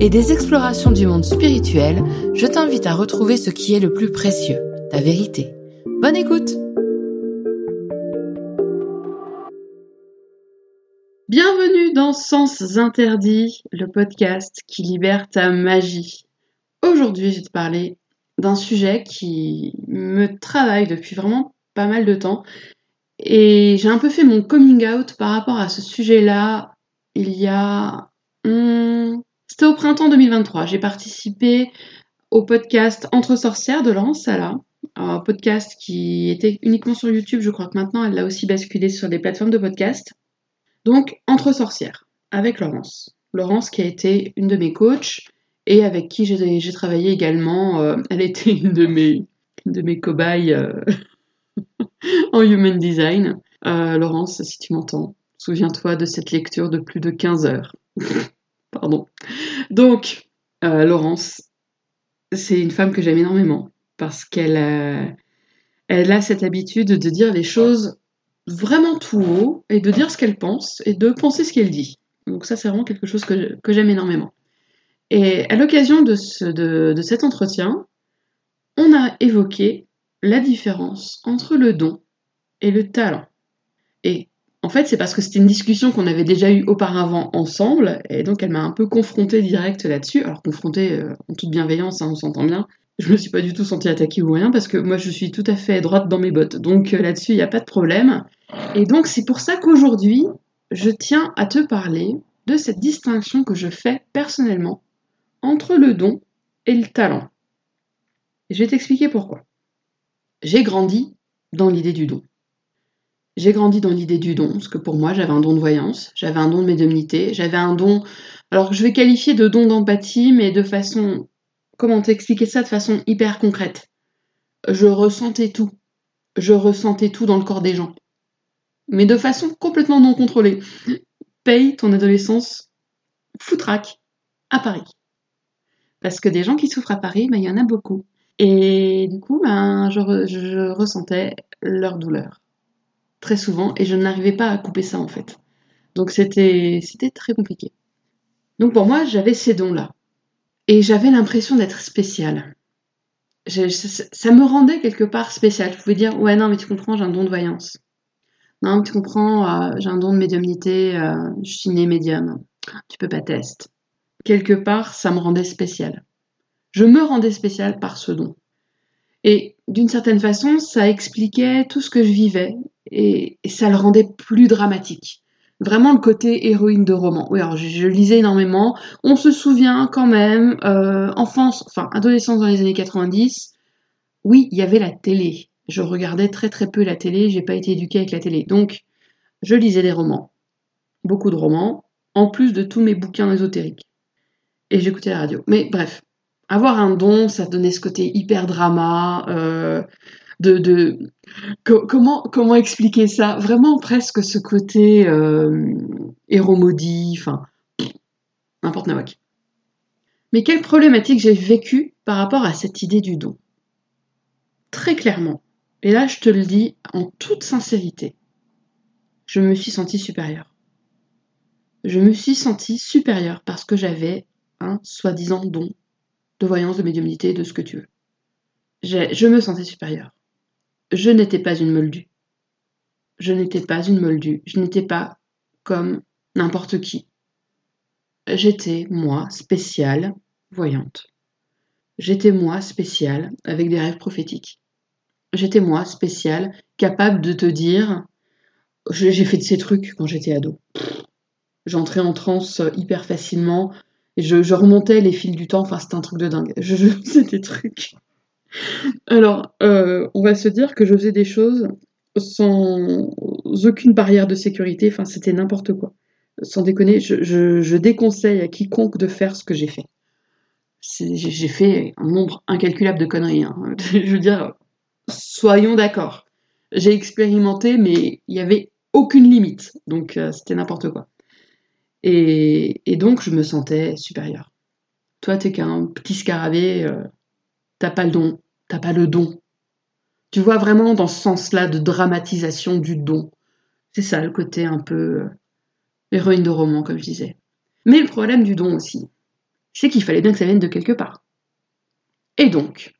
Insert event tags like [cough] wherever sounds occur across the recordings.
et des explorations du monde spirituel, je t'invite à retrouver ce qui est le plus précieux, ta vérité. Bonne écoute Bienvenue dans Sens Interdits, le podcast qui libère ta magie. Aujourd'hui, je vais te parler d'un sujet qui me travaille depuis vraiment pas mal de temps. Et j'ai un peu fait mon coming out par rapport à ce sujet-là il y a c'était au printemps 2023. J'ai participé au podcast Entre sorcières de Laurence Sala, un podcast qui était uniquement sur YouTube. Je crois que maintenant elle l'a aussi basculé sur des plateformes de podcast. Donc Entre sorcières avec Laurence. Laurence qui a été une de mes coachs et avec qui j'ai travaillé également. Euh, elle était [laughs] une de mes, de mes cobayes euh, [laughs] en human design. Euh, Laurence, si tu m'entends, souviens-toi de cette lecture de plus de 15 heures. [laughs] Pardon. Donc, euh, Laurence, c'est une femme que j'aime énormément parce qu'elle euh, a cette habitude de dire les choses vraiment tout haut et de dire ce qu'elle pense et de penser ce qu'elle dit. Donc ça, c'est vraiment quelque chose que, j'aime énormément. Et à l'occasion de, de, de cet entretien, on a évoqué la différence entre le don et le talent. Et en fait, c'est parce que c'était une discussion qu'on avait déjà eue auparavant ensemble, et donc elle m'a un peu confrontée direct là-dessus. Alors confrontée euh, en toute bienveillance, hein, on s'entend bien. Je me suis pas du tout sentie attaquée ou rien, parce que moi je suis tout à fait droite dans mes bottes. Donc euh, là-dessus, il n'y a pas de problème. Et donc c'est pour ça qu'aujourd'hui, je tiens à te parler de cette distinction que je fais personnellement entre le don et le talent. Et je vais t'expliquer pourquoi. J'ai grandi dans l'idée du don. J'ai grandi dans l'idée du don, parce que pour moi, j'avais un don de voyance, j'avais un don de médiumnité, j'avais un don, alors je vais qualifier de don d'empathie, mais de façon, comment t'expliquer ça de façon hyper concrète? Je ressentais tout. Je ressentais tout dans le corps des gens. Mais de façon complètement non contrôlée. Paye ton adolescence foutraque à Paris. Parce que des gens qui souffrent à Paris, ben, il y en a beaucoup. Et du coup, ben, je ressentais leur douleur très souvent et je n'arrivais pas à couper ça en fait. Donc c'était c'était très compliqué. Donc pour moi, j'avais ces dons-là. Et j'avais l'impression d'être spéciale. ça, me rendait quelque part spécial. Je pouvais dire, ouais, non, mais tu comprends, j'ai un don de voyance. Non, tu comprends, euh, j'ai un don de médiumnité, euh, je suis née médium. Tu peux pas tester. Quelque part, ça me rendait spécial. Je me rendais spécial par ce don. Et d'une certaine façon, ça expliquait tout ce que je vivais et, ça le rendait plus dramatique. Vraiment le côté héroïne de roman. Oui, alors je, lisais énormément. On se souvient quand même, euh, enfance, enfin adolescence dans les années 90, oui, il y avait la télé. Je regardais très très peu la télé, j'ai pas été éduquée avec la télé. Donc, je lisais des romans. Beaucoup de romans, en plus de tous mes bouquins ésotériques. Et j'écoutais la radio. Mais bref, avoir un don, ça donnait ce côté hyper drama, euh, de, comment expliquer ça? Vraiment presque ce côté euh, héros maudit, enfin n'importe nawak. Mais quelle problématique j'ai vécue par rapport à cette idée du don? Très clairement, et là je te le dis en toute sincérité, je me suis sentie supérieure. Je me suis sentie supérieure parce que j'avais un soi-disant don de voyance, de médiumnité, de ce que tu veux. Je me sentais supérieure. Je n'étais pas une moldue. Je n'étais pas une moldue. Je n'étais pas comme n'importe qui. J'étais, moi, spéciale, voyante. J'étais, moi, spéciale, avec des rêves prophétiques. J'étais, moi, spéciale, capable de te dire j'ai fait de ces trucs quand j'étais ado. J'entrais en transe hyper facilement. Et je, remontais les fils du temps, enfin c'était un truc de dingue. Je, des trucs. Alors, euh, on va se dire que je faisais des choses sans aucune barrière de sécurité, enfin c'était n'importe quoi. Sans déconner, je, déconseille à quiconque de faire ce que j'ai fait. j'ai fait un nombre incalculable de conneries. Hein. [laughs] Je veux dire, soyons d'accord. J'ai expérimenté, mais il n'y avait aucune limite. Donc euh, c'était n'importe quoi. Et, donc je me sentais supérieure. Toi, t'es qu'un petit scarabée, euh, t'as pas le don, t'as pas le don. Tu vois vraiment dans ce sens-là de dramatisation du don. C'est ça le côté un peu euh, héroïne de roman, comme je disais. Mais le problème du don aussi, c'est qu'il fallait bien que ça vienne de quelque part. Et donc,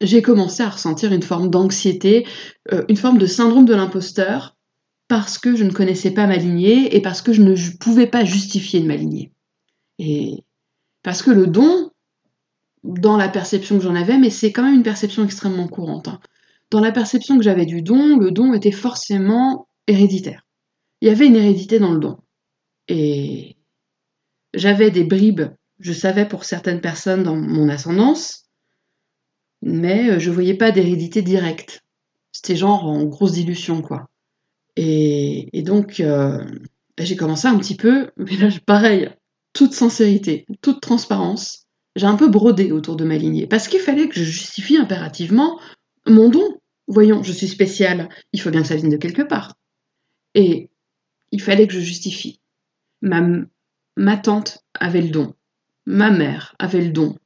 j'ai commencé à ressentir une forme d'anxiété, euh, une forme de syndrome de l'imposteur, parce que je ne connaissais pas ma lignée et parce que je ne pouvais pas justifier de ma lignée. Et parce que le don, dans la perception que j'en avais, mais c'est quand même une perception extrêmement courante, hein. dans la perception que j'avais du don, le don était forcément héréditaire. Il y avait une hérédité dans le don. Et j'avais des bribes, je savais pour certaines personnes dans mon ascendance, mais euh, je voyais pas d'hérédité directe. C'était genre en grosse dilution, quoi. Et, donc, euh, j'ai commencé un petit peu, [laughs] mais là, pareil, toute sincérité, toute transparence, j'ai un peu brodé autour de ma lignée, parce qu'il fallait que je justifie impérativement mon don. Voyons, je suis spéciale, il faut bien que ça vienne de quelque part. Et il fallait que je justifie. Ma, ma tante avait le don, ma mère avait le don,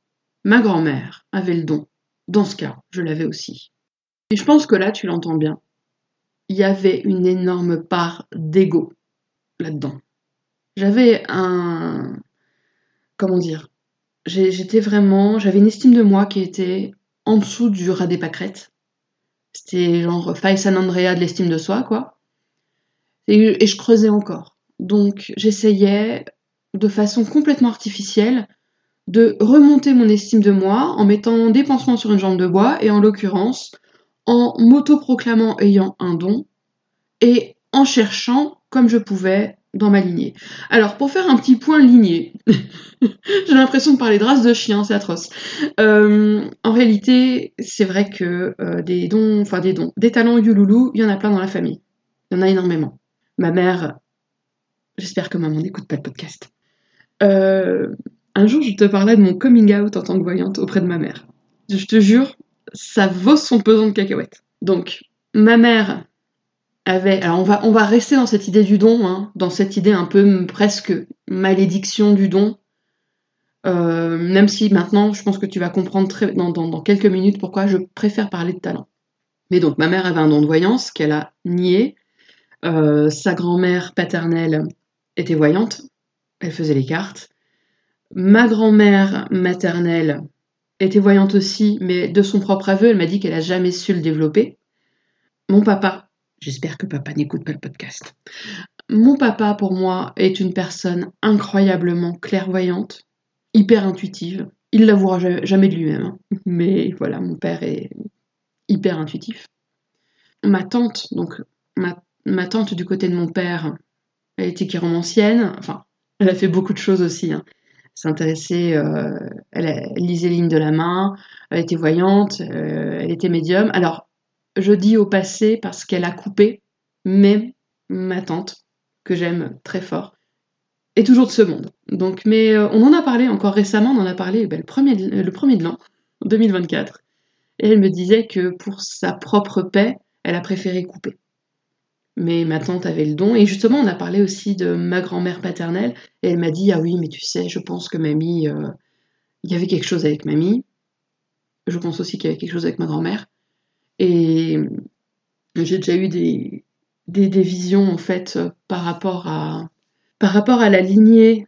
ma grand-mère avait le don. Dans ce cas, je l'avais aussi. Et je pense que là, tu l'entends bien. Il y avait une énorme part d'ego là-dedans. J'avais un. Comment dire J'étais vraiment. J'avais une estime de moi qui était en dessous du rat des pâquerettes. C'était genre Faye San Andrea de l'estime de soi, quoi. Et, et je creusais encore. Donc j'essayais de façon complètement artificielle de remonter mon estime de moi en mettant des pansements sur une jambe de bois et en l'occurrence en m'autoproclamant ayant un don et en cherchant comme je pouvais dans ma lignée. Alors pour faire un petit point lignée, [laughs] j'ai l'impression de parler de race de chien, c'est atroce. Euh, en réalité, c'est vrai que euh, des dons, enfin des dons, des talents Yululu, il y en a plein dans la famille. Il y en a énormément. Ma mère, j'espère que maman n'écoute pas le podcast. Euh, un jour, je te parlais de mon coming out en tant que voyante auprès de ma mère. Je te jure, ça vaut son pesant de cacahuètes. Donc, ma mère Alors, on va, on va rester dans cette idée du don, hein, dans cette idée un peu presque malédiction du don. Euh, même si maintenant, je pense que tu vas comprendre dans, dans, quelques minutes pourquoi je préfère parler de talent. Mais donc, ma mère avait un don de voyance qu'elle a nié. Euh, sa grand-mère paternelle était voyante, elle faisait les cartes. Ma grand-mère maternelle était voyante aussi, mais de son propre aveu, elle m'a dit qu'elle n'a jamais su le développer. Mon papa, j'espère que papa n'écoute pas le podcast. Mon papa, pour moi, est une personne incroyablement clairvoyante, hyper intuitive. Il l'avouera jamais de lui-même, hein. mais voilà, mon père est hyper intuitif. Ma tante, donc ma, tante du côté de mon père, elle était chiromancienne, enfin, elle a fait beaucoup de choses aussi. Hein s'intéressait, euh, elle, lisait les lignes de la main, elle était voyante, euh, elle était médium. Alors, je dis au passé parce qu'elle a coupé, mais ma tante, que j'aime très fort, est toujours de ce monde. Donc, mais euh, on en a parlé encore récemment, on en a parlé ben, le, premier de, le premier de l'an, 2024. Et elle me disait que pour sa propre paix, elle a préféré couper mais ma tante avait le don. Et justement, on a parlé aussi de ma grand-mère paternelle, et elle m'a dit Ah oui, mais tu sais, je pense que mamie, euh, il y avait quelque chose avec mamie. Je pense aussi qu'il y avait quelque chose avec ma grand-mère. Et j'ai déjà eu des, des, visions, en fait, par rapport à, par rapport à la lignée,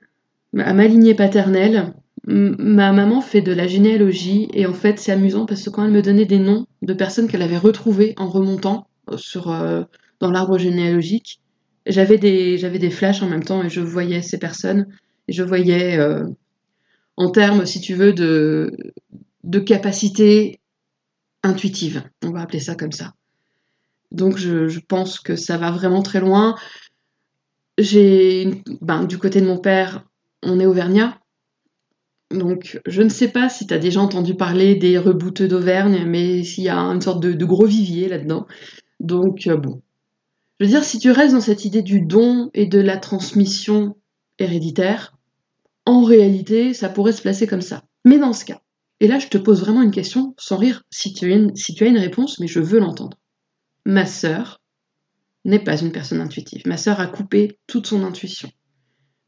à ma lignée paternelle. Ma maman fait de la généalogie, et en fait, c'est amusant parce que quand elle me donnait des noms de personnes qu'elle avait retrouvées en remontant sur. Euh, dans l'arbre généalogique, j'avais des, j'avais des flashs en même temps et je voyais ces personnes. Et je voyais, euh, en termes, si tu veux, de, de capacité intuitive. On va appeler ça comme ça. Donc je, pense que ça va vraiment très loin. J'ai, ben, du côté de mon père, on est auvergnat. Donc, je ne sais pas si tu as déjà entendu parler des rebouteux d'Auvergne, mais s'il y a une sorte de, gros vivier là-dedans. Donc, euh, bon, je veux dire, si tu restes dans cette idée du don et de la transmission héréditaire, en réalité, ça pourrait se placer comme ça. Mais dans ce cas, et là je te pose vraiment une question sans rire si tu as une, réponse, mais je veux l'entendre. Ma sœur n'est pas une personne intuitive. Ma sœur a coupé toute son intuition.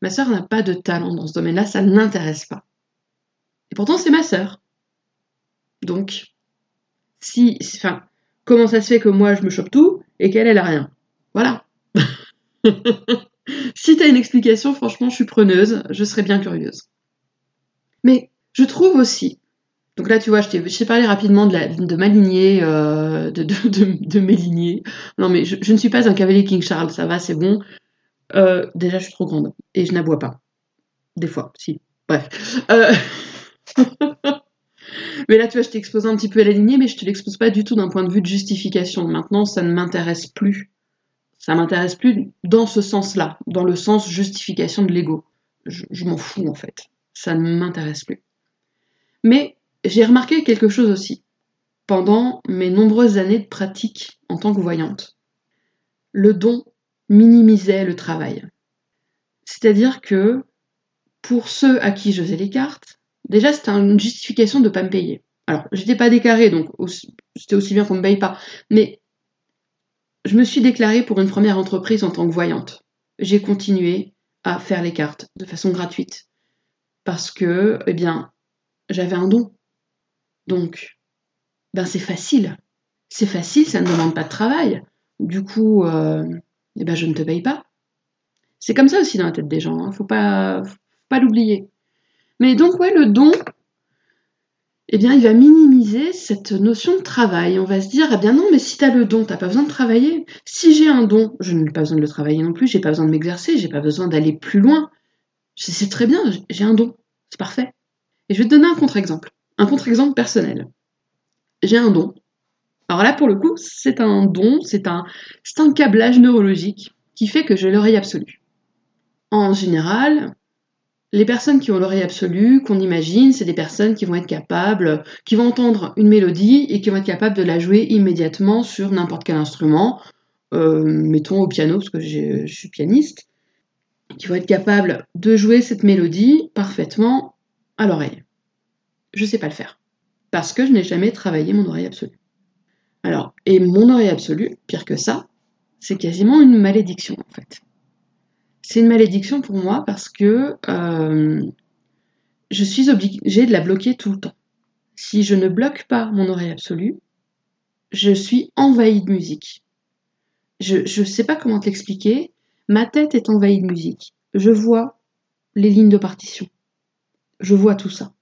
Ma sœur n'a pas de talent dans ce domaine-là, ça ne l'intéresse pas. Et pourtant, c'est ma sœur. Donc, si, enfin, comment ça se fait que moi je me chope tout et qu'elle, elle a rien? Voilà. [laughs] si tu as une explication, franchement, je suis preneuse, je serais bien curieuse. Mais je trouve aussi, donc là, tu vois, je t'ai parlé rapidement de, de ma lignée, euh, de, mes lignées. Non, mais je, ne suis pas un cavalier King Charles, ça va, c'est bon. Euh, déjà, je suis trop grande et je n'aboie pas. Des fois, si. Bref. Euh... [laughs] mais là, tu vois, je t'ai exposé un petit peu à la lignée, mais je te l'expose pas du tout d'un point de vue de justification. Maintenant, ça ne m'intéresse plus. Ça m'intéresse plus dans ce sens-là, dans le sens justification de l'ego. Je, m'en fous, en fait. Ça ne m'intéresse plus. Mais j'ai remarqué quelque chose aussi pendant mes nombreuses années de pratique en tant que voyante. Le don minimisait le travail. C'est-à-dire que pour ceux à qui je faisais les cartes, déjà c'était une justification de ne pas me payer. Alors, j'étais pas déclarée, donc c'était aussi bien qu'on ne me paye pas. Mais je me suis déclarée pour une première entreprise en tant que voyante. J'ai continué à faire les cartes de façon gratuite. Parce que, eh bien, j'avais un don. Donc, ben c'est facile. C'est facile, ça ne demande pas de travail. Du coup, euh, eh ben je ne te paye pas. C'est comme ça aussi dans la tête des gens, ne hein. faut pas, l'oublier. Mais donc, ouais, le don, eh bien, il va minimiser cette notion de travail. On va se dire, eh bien non, mais si tu as le don, tu n'as pas besoin de travailler. Si j'ai un don, je n'ai pas besoin de le travailler non plus, j'ai pas besoin de m'exercer, j'ai pas besoin d'aller plus loin. C'est très bien, j'ai un don, c'est parfait. Et je vais te donner un contre-exemple, un contre-exemple personnel. J'ai un don. Alors là, pour le coup, c'est un don, c'est un, un câblage neurologique qui fait que j'ai l'oreille absolue. En général, les personnes qui ont l'oreille absolue, qu'on imagine, c'est des personnes qui vont être capables, qui vont entendre une mélodie et qui vont être capables de la jouer immédiatement sur n'importe quel instrument, euh, mettons au piano, parce que je suis pianiste, qui vont être capables de jouer cette mélodie parfaitement à l'oreille. Je ne sais pas le faire, parce que je n'ai jamais travaillé mon oreille absolue. Alors, et mon oreille absolue, pire que ça, c'est quasiment une malédiction en fait c'est une malédiction pour moi parce que euh, je suis obligée de la bloquer tout le temps. Si je ne bloque pas mon oreille absolue, je suis envahie de musique. Je ne sais pas comment te l'expliquer. Ma tête est envahie de musique. Je vois les lignes de partition. Je vois tout ça.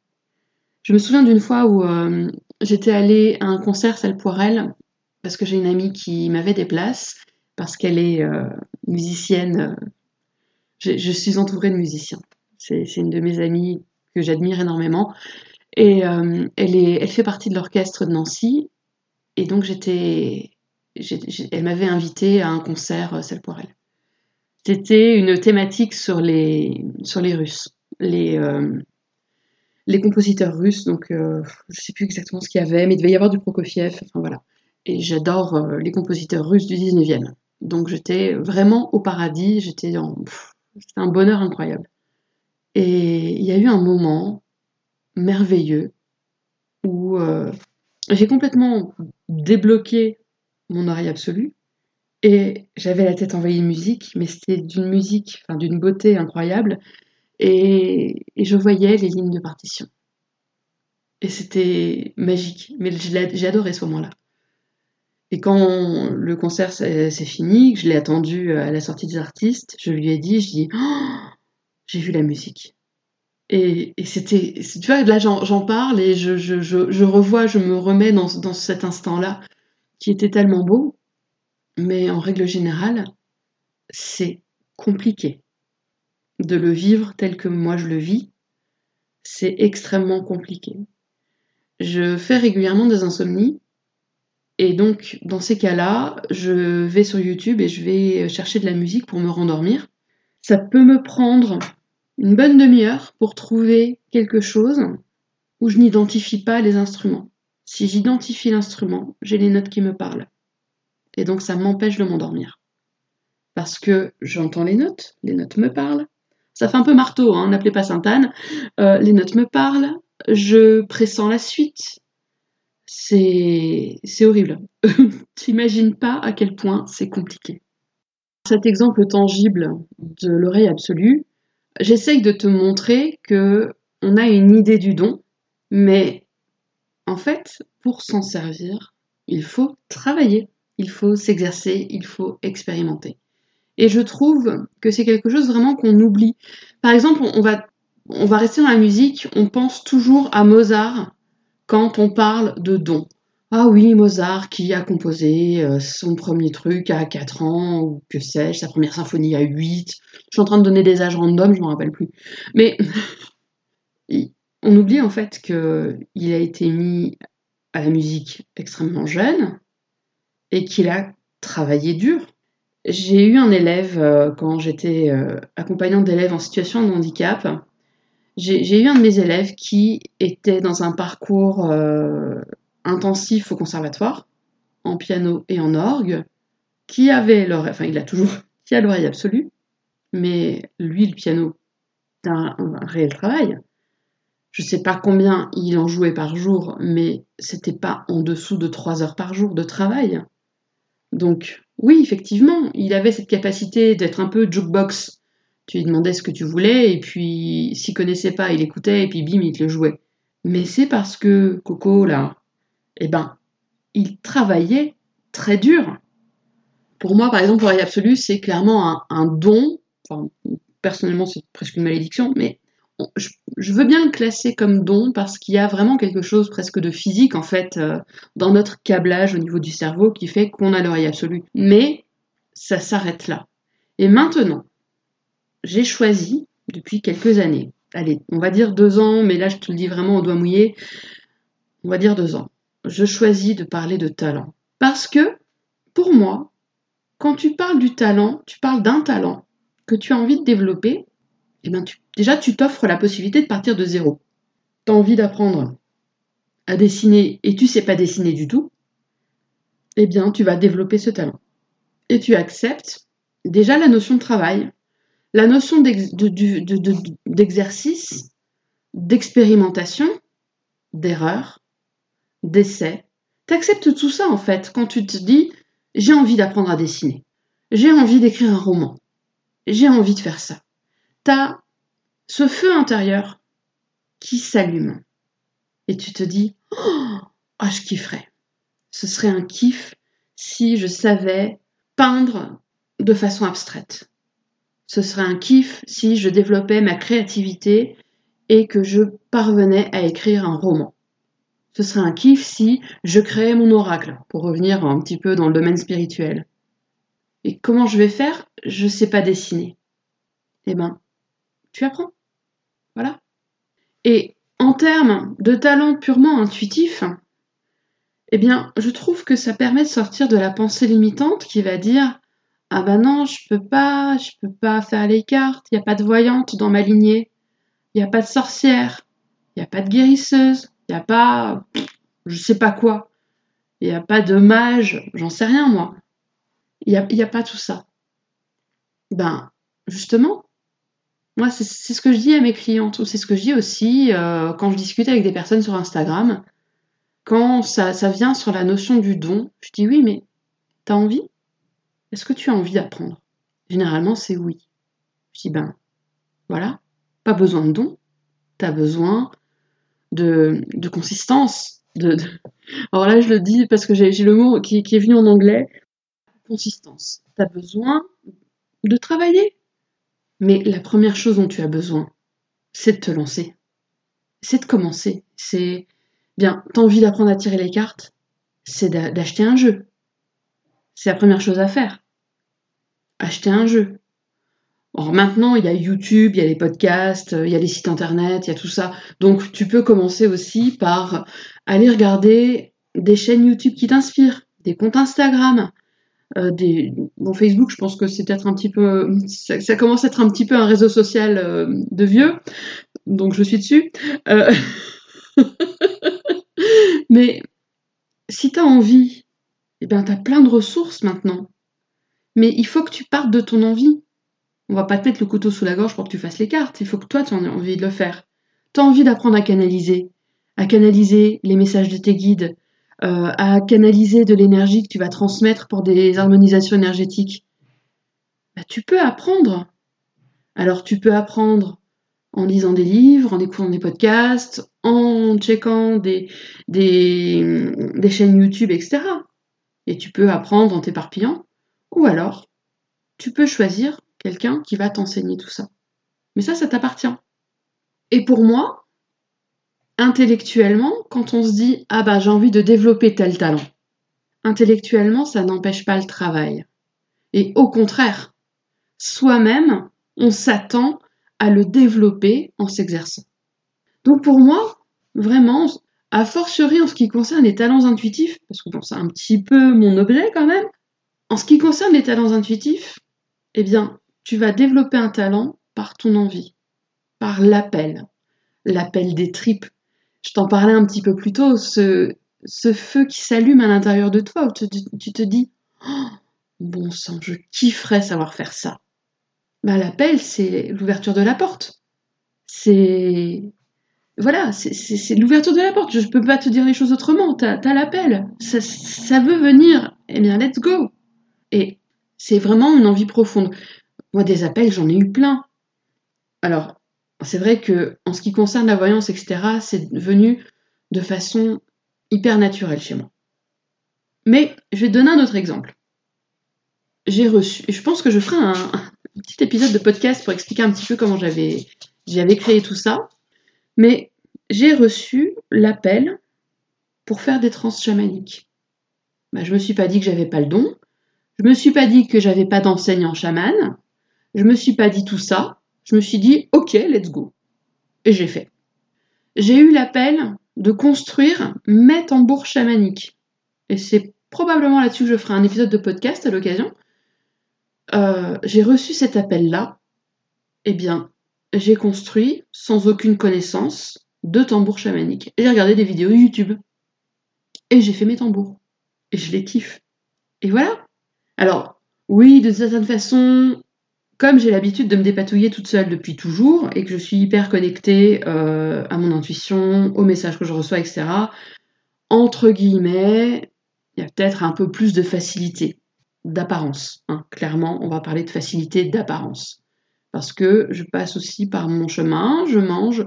Je me souviens d'une fois où euh, j'étais allée à un concert Salle Poirel parce que j'ai une amie qui m'avait des places parce qu'elle est euh, musicienne je suis entourée de musiciens. C'est une de mes amies que j'admire énormément. Et euh, elle, elle fait partie de l'orchestre de Nancy. Et donc, j'étais. Elle m'avait invitée à un concert, euh, celle pour elle. C'était une thématique sur les, sur les Russes, euh, les compositeurs russes. Donc, je ne sais plus exactement ce qu'il y avait, mais il devait y avoir du Prokofiev. Enfin, voilà. Et j'adore les compositeurs russes du 19e. Donc, j'étais vraiment au paradis. J'étais en. C'était un bonheur incroyable. Et il y a eu un moment merveilleux où euh, j'ai complètement débloqué mon oreille absolue et j'avais la tête envahie de musique, mais c'était d'une musique, enfin d'une beauté incroyable et, je voyais les lignes de partition. Et c'était magique, mais j'ai adoré ce moment-là. Et quand le concert s'est fini, que je l'ai attendu à la sortie des artistes, je lui ai dit, je dis, oh, j'ai vu la musique. Et, c'était, tu vois, là j'en parle et je, revois, je me remets dans cet instant-là qui était tellement beau. Mais en règle générale, c'est compliqué de le vivre tel que moi je le vis. C'est extrêmement compliqué. Je fais régulièrement des insomnies et donc, dans ces cas-là, je vais sur YouTube et je vais chercher de la musique pour me rendormir. Ça peut me prendre une bonne demi-heure pour trouver quelque chose où je n'identifie pas les instruments. Si j'identifie l'instrument, j'ai les notes qui me parlent. Et donc, ça m'empêche de m'endormir. Parce que j'entends les notes, les notes me parlent. Ça fait un peu marteau, hein, n'appelez pas Sainte-Anne. Euh, les notes me parlent, je pressens la suite. C'est horrible. [laughs] T'imagines pas à quel point c'est compliqué. Cet exemple tangible de l'oreille absolue, j'essaye de te montrer que on a une idée du don, mais en fait, pour s'en servir, il faut travailler, il faut s'exercer, il faut expérimenter. Et je trouve que c'est quelque chose vraiment qu'on oublie. Par exemple, on va, rester dans la musique, on pense toujours à Mozart quand on parle de don. Ah oui, Mozart qui a composé euh, son premier truc à 4 ans, ou que sais-je, sa première symphonie à 8. Je suis en train de donner des âges random, je m'en rappelle plus. Mais [laughs] on oublie en fait qu'il a été mis à la musique extrêmement jeune et qu'il a travaillé dur. J'ai eu un élève euh, quand j'étais euh, accompagnante d'élèves en situation de handicap. J'ai eu un de mes élèves qui était dans un parcours intensif au conservatoire, en piano et en orgue, qui avait l'oreille, enfin il a toujours, [laughs] qui a l'oreille absolue, mais lui, le piano, c'est un, réel travail. Je sais pas combien il en jouait par jour, mais c'était pas en dessous de 3 heures par jour de travail. Donc, oui, effectivement, il avait cette capacité d'être un peu jukebox. Tu lui demandais ce que tu voulais, et puis s'il connaissait pas, il écoutait, et puis bim, il te le jouait. Mais c'est parce que Coco, là, eh ben, il travaillait très dur. Pour moi, par exemple, l'oreille absolue, c'est clairement un, don. personnellement, c'est presque une malédiction, mais je, veux bien le classer comme don parce qu'il y a vraiment quelque chose presque de physique, en fait, euh, dans notre câblage au niveau du cerveau qui fait qu'on a l'oreille absolue. Mais ça s'arrête là. Et maintenant, j'ai choisi, depuis quelques années, allez, on va dire deux ans, mais là je te le dis vraiment au doigt mouillé, on va dire deux ans je choisis de parler de talent. Parce que, pour moi, quand tu parles du talent, tu parles d'un talent que tu as envie de développer, eh bien déjà tu t'offres la possibilité de partir de zéro. Tu as envie d'apprendre à dessiner et tu sais pas dessiner du tout, eh bien tu vas développer ce talent. Et tu acceptes déjà la notion de travail, la notion d'exercice, d'expérimentation, d'erreur, d'essai. T'acceptes tout ça en fait quand tu te dis j'ai envie d'apprendre à dessiner, j'ai envie d'écrire un roman, j'ai envie de faire ça. T'as ce feu intérieur qui s'allume et tu te dis oh, ah, je kifferais. Ce serait un kiff si je savais peindre de façon abstraite. Ce serait un kiff si je développais ma créativité et que je parvenais à écrire un roman ce serait un kiff si je créais mon oracle, pour revenir un petit peu dans le domaine spirituel. Et comment je vais faire? Je ne sais pas dessiner. Eh ben, tu apprends. Voilà. Et en termes de talent purement intuitif, eh bien, je trouve que ça permet de sortir de la pensée limitante qui va dire Ah ben non, je peux pas, je peux pas faire les cartes, il n'y a pas de voyante dans ma lignée, il n'y a pas de sorcière, il n'y a pas de guérisseuse, il n'y a pas, je sais pas quoi. Il n'y a pas de mage, j'en sais rien moi. Il n'y y a pas tout ça. Ben, justement, moi, c'est ce que je dis à mes clientes, c'est ce que je dis aussi euh, quand je discute avec des personnes sur Instagram. Quand ça, vient sur la notion du don, je dis oui, mais t'as envie? Est-ce que tu as envie d'apprendre? Généralement, c'est oui. Je dis ben, voilà, pas besoin de don. T'as besoin de, consistance. [laughs] Alors là, je le dis parce que j'ai le mot qui, est venu en anglais. Consistance. Tu as besoin de travailler. Mais la première chose dont tu as besoin, c'est de te lancer. C'est de commencer. C'est bien, tu as envie d'apprendre à tirer les cartes, c'est d'acheter un jeu. C'est la première chose à faire. Acheter un jeu. Or maintenant, il y a YouTube, il y a les podcasts, il y a les sites internet, il y a tout ça. Donc tu peux commencer aussi par aller regarder des chaînes YouTube qui t'inspirent, des comptes Instagram, euh, Facebook, je pense que c'est peut-être un petit peu ça, commence à être un petit peu un réseau social euh, de vieux. Donc je suis dessus. Euh, [laughs] mais si tu as envie, eh ben tu as plein de ressources maintenant. Mais il faut que tu partes de ton envie. On va pas te mettre le couteau sous la gorge pour que tu fasses les cartes. Il faut que toi, tu en aies envie de le faire. tu as envie d'apprendre à canaliser, à canaliser les messages de tes guides, euh, à canaliser de l'énergie que tu vas transmettre pour des harmonisations énergétiques, bah, tu peux apprendre. Alors tu peux apprendre en lisant des livres, en écoutant des podcasts, en checkant des, des, des chaînes YouTube, etc. Et tu peux apprendre en t'éparpillant. Ou alors, tu peux choisir quelqu'un qui va t'enseigner tout ça. Mais ça, ça t'appartient. Et pour moi, intellectuellement, quand on se dit Ah bah j'ai envie de développer tel talent, intellectuellement, ça n'empêche pas le travail. Et au contraire, soi-même, on s'attend à le développer en s'exerçant. Donc pour moi, vraiment, a fortiori en ce qui concerne les talents intuitifs, parce que bon, c'est un petit peu mon objet quand même, en ce qui concerne les talents intuitifs, eh bien, tu vas développer un talent par ton envie, par l'appel, l'appel des tripes. Je t'en parlais un petit peu plus tôt, ce, feu qui s'allume à l'intérieur de toi, où tu, te dis oh, Bon sang, je kifferais savoir faire ça. Bah, l'appel, c'est l'ouverture de la porte. C'est. Voilà, c'est l'ouverture de la porte. Je ne peux pas te dire les choses autrement. Tu as, l'appel. Ça, ça veut venir. Eh bien, let's go. Et c'est vraiment une envie profonde. Moi, des appels, j'en ai eu plein. Alors, c'est vrai que en ce qui concerne la voyance, etc., c'est venu de façon hyper naturelle chez moi. Mais je vais donner un autre exemple. J'ai reçu, je pense que je ferai un, petit épisode de podcast pour expliquer un petit peu comment j'avais, créé tout ça. Mais j'ai reçu l'appel pour faire des trans chamaniques. Bah, je me suis pas dit que j'avais pas le don. Je me suis pas dit que j'avais pas d'enseignant chaman. Je me suis pas dit tout ça. Je me suis dit, ok, let's go. Et j'ai fait. J'ai eu l'appel de construire mes tambours chamaniques. Et c'est probablement là-dessus que je ferai un épisode de podcast à l'occasion. Euh, j'ai reçu cet appel-là. Eh bien, j'ai construit, sans aucune connaissance, deux tambours chamaniques. J'ai regardé des vidéos YouTube. Et j'ai fait mes tambours. Et je les kiffe. Et voilà. Alors, oui, de certaine façon, comme j'ai l'habitude de me dépatouiller toute seule depuis toujours et que je suis hyper connectée euh, à mon intuition, aux messages que je reçois, etc., entre guillemets, il y a peut-être un peu plus de facilité, d'apparence. Hein. Clairement, on va parler de facilité d'apparence. Parce que je passe aussi par mon chemin, je mange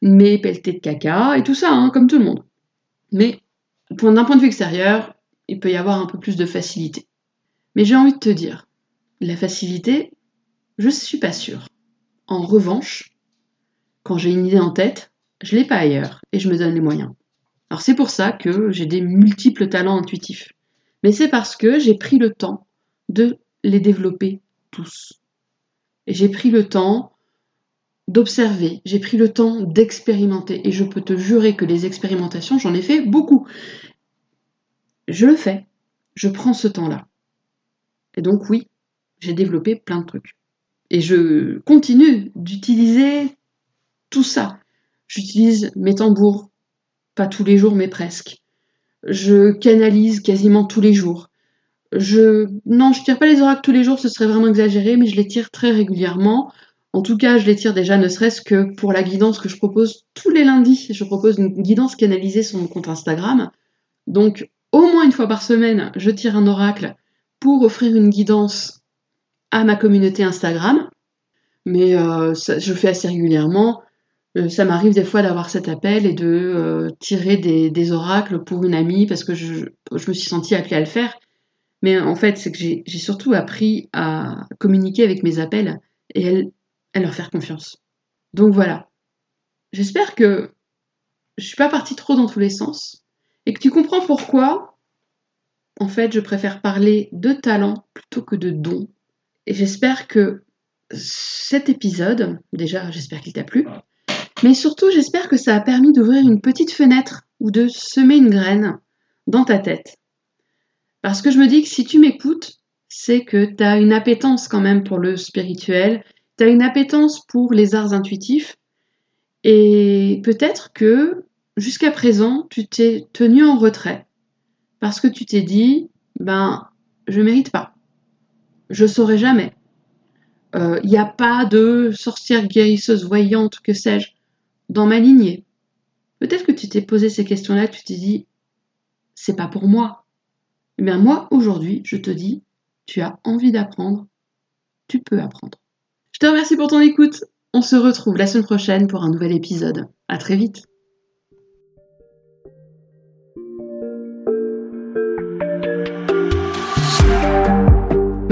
mes pelletés de caca et tout ça, hein, comme tout le monde. Mais d'un point de vue extérieur, il peut y avoir un peu plus de facilité. Mais j'ai envie de te dire, la facilité, je ne suis pas sûre. En revanche, quand j'ai une idée en tête, je l'ai pas ailleurs et je me donne les moyens. Alors c'est pour ça que j'ai des multiples talents intuitifs. Mais c'est parce que j'ai pris le temps de les développer tous. Et j'ai pris le temps d'observer, j'ai pris le temps d'expérimenter. Et je peux te jurer que les expérimentations, j'en ai fait beaucoup. Je le fais. Je prends ce temps-là. Et donc oui, j'ai développé plein de trucs. Et je continue d'utiliser tout ça. J'utilise mes tambours, pas tous les jours, mais presque. Je canalise quasiment tous les jours. Je non, je tire pas les oracles tous les jours, ce serait vraiment exagéré, mais je les tire très régulièrement. En tout cas, je les tire déjà ne serait-ce que pour la guidance que je propose tous les lundis. Je propose une guidance canalisée sur mon compte Instagram. Donc, au moins une fois par semaine, je tire un oracle pour offrir une guidance à ma communauté Instagram. Mais euh, je le fais assez régulièrement. Euh, ça m'arrive des fois d'avoir cet appel et de euh, tirer des, oracles pour une amie parce que je, je, me suis sentie appelée à le faire. Mais en fait, c'est que j'ai surtout appris à communiquer avec mes appels et à leur faire confiance. Donc voilà. J'espère que je suis pas partie trop dans tous les sens et que tu comprends pourquoi en fait, je préfère parler de talent plutôt que de don. Et j'espère que cet épisode, déjà, j'espère qu'il t'a plu, mais surtout, j'espère que ça a permis d'ouvrir une petite fenêtre ou de semer une graine dans ta tête. Parce que je me dis que si tu m'écoutes, c'est que tu as une appétence quand même pour le spirituel, tu as une appétence pour les arts intuitifs, et peut-être que jusqu'à présent, tu t'es tenu en retrait parce que tu t'es dit, ben, je mérite pas. Je saurai jamais. Il euh, n'y a pas de sorcière guérisseuse voyante, que sais-je. dans ma lignée. Peut-être que tu t'es posé ces questions-là, tu t'es dit, c'est pas pour moi. Eh bien, moi, aujourd'hui, je te dis, tu as envie d'apprendre, tu peux apprendre. Je te remercie pour ton écoute. On se retrouve la semaine prochaine pour un nouvel épisode. À très vite.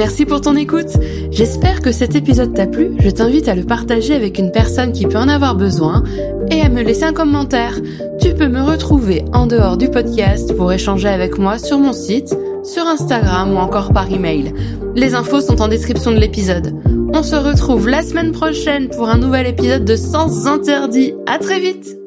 Merci pour ton écoute. J'espère que cet épisode t'a plu. Je t'invite à le partager avec une personne qui peut en avoir besoin et à me laisser un commentaire. Tu peux me retrouver en dehors du podcast pour échanger avec moi sur mon site, sur Instagram ou encore par email. Les infos sont en description de l'épisode. On se retrouve la semaine prochaine pour un nouvel épisode de Sens Interdit. À très vite!